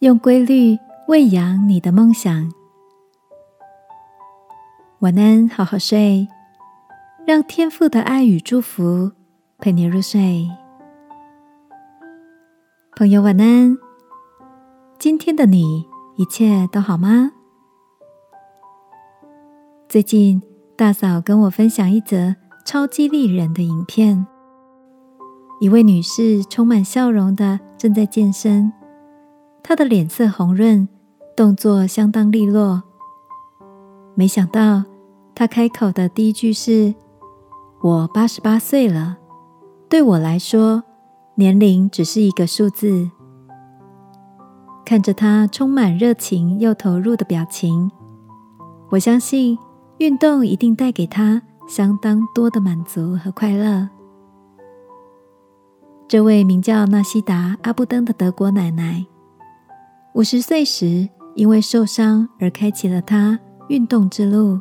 用规律喂养你的梦想。晚安，好好睡，让天父的爱与祝福陪你入睡。朋友，晚安。今天的你一切都好吗？最近大嫂跟我分享一则超激励人的影片，一位女士充满笑容的正在健身。他的脸色红润，动作相当利落。没想到，他开口的第一句是：“我八十八岁了，对我来说，年龄只是一个数字。”看着他充满热情又投入的表情，我相信运动一定带给他相当多的满足和快乐。这位名叫纳西达·阿布登的德国奶奶。五十岁时，因为受伤而开启了他运动之路。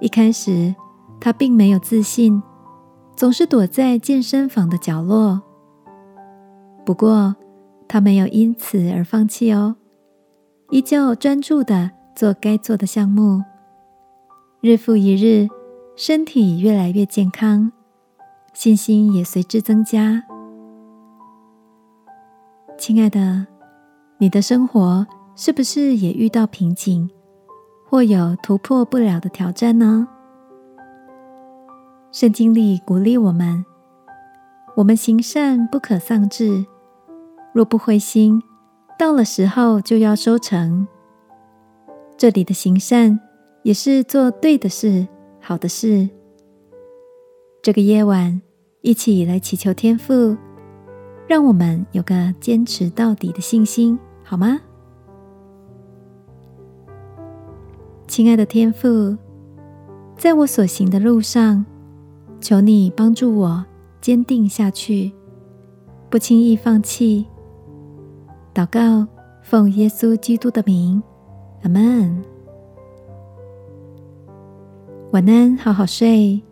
一开始，他并没有自信，总是躲在健身房的角落。不过，他没有因此而放弃哦，依旧专注的做该做的项目。日复一日，身体越来越健康，信心也随之增加。亲爱的。你的生活是不是也遇到瓶颈，或有突破不了的挑战呢？圣经里鼓励我们：我们行善不可丧志，若不灰心，到了时候就要收成。这里的行善也是做对的事、好的事。这个夜晚，一起来祈求天父，让我们有个坚持到底的信心。好吗，亲爱的天父，在我所行的路上，求你帮助我坚定下去，不轻易放弃。祷告，奉耶稣基督的名，阿门。晚安，好好睡，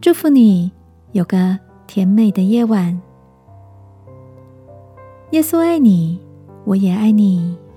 祝福你有个甜美的夜晚。耶稣爱你。我也爱你。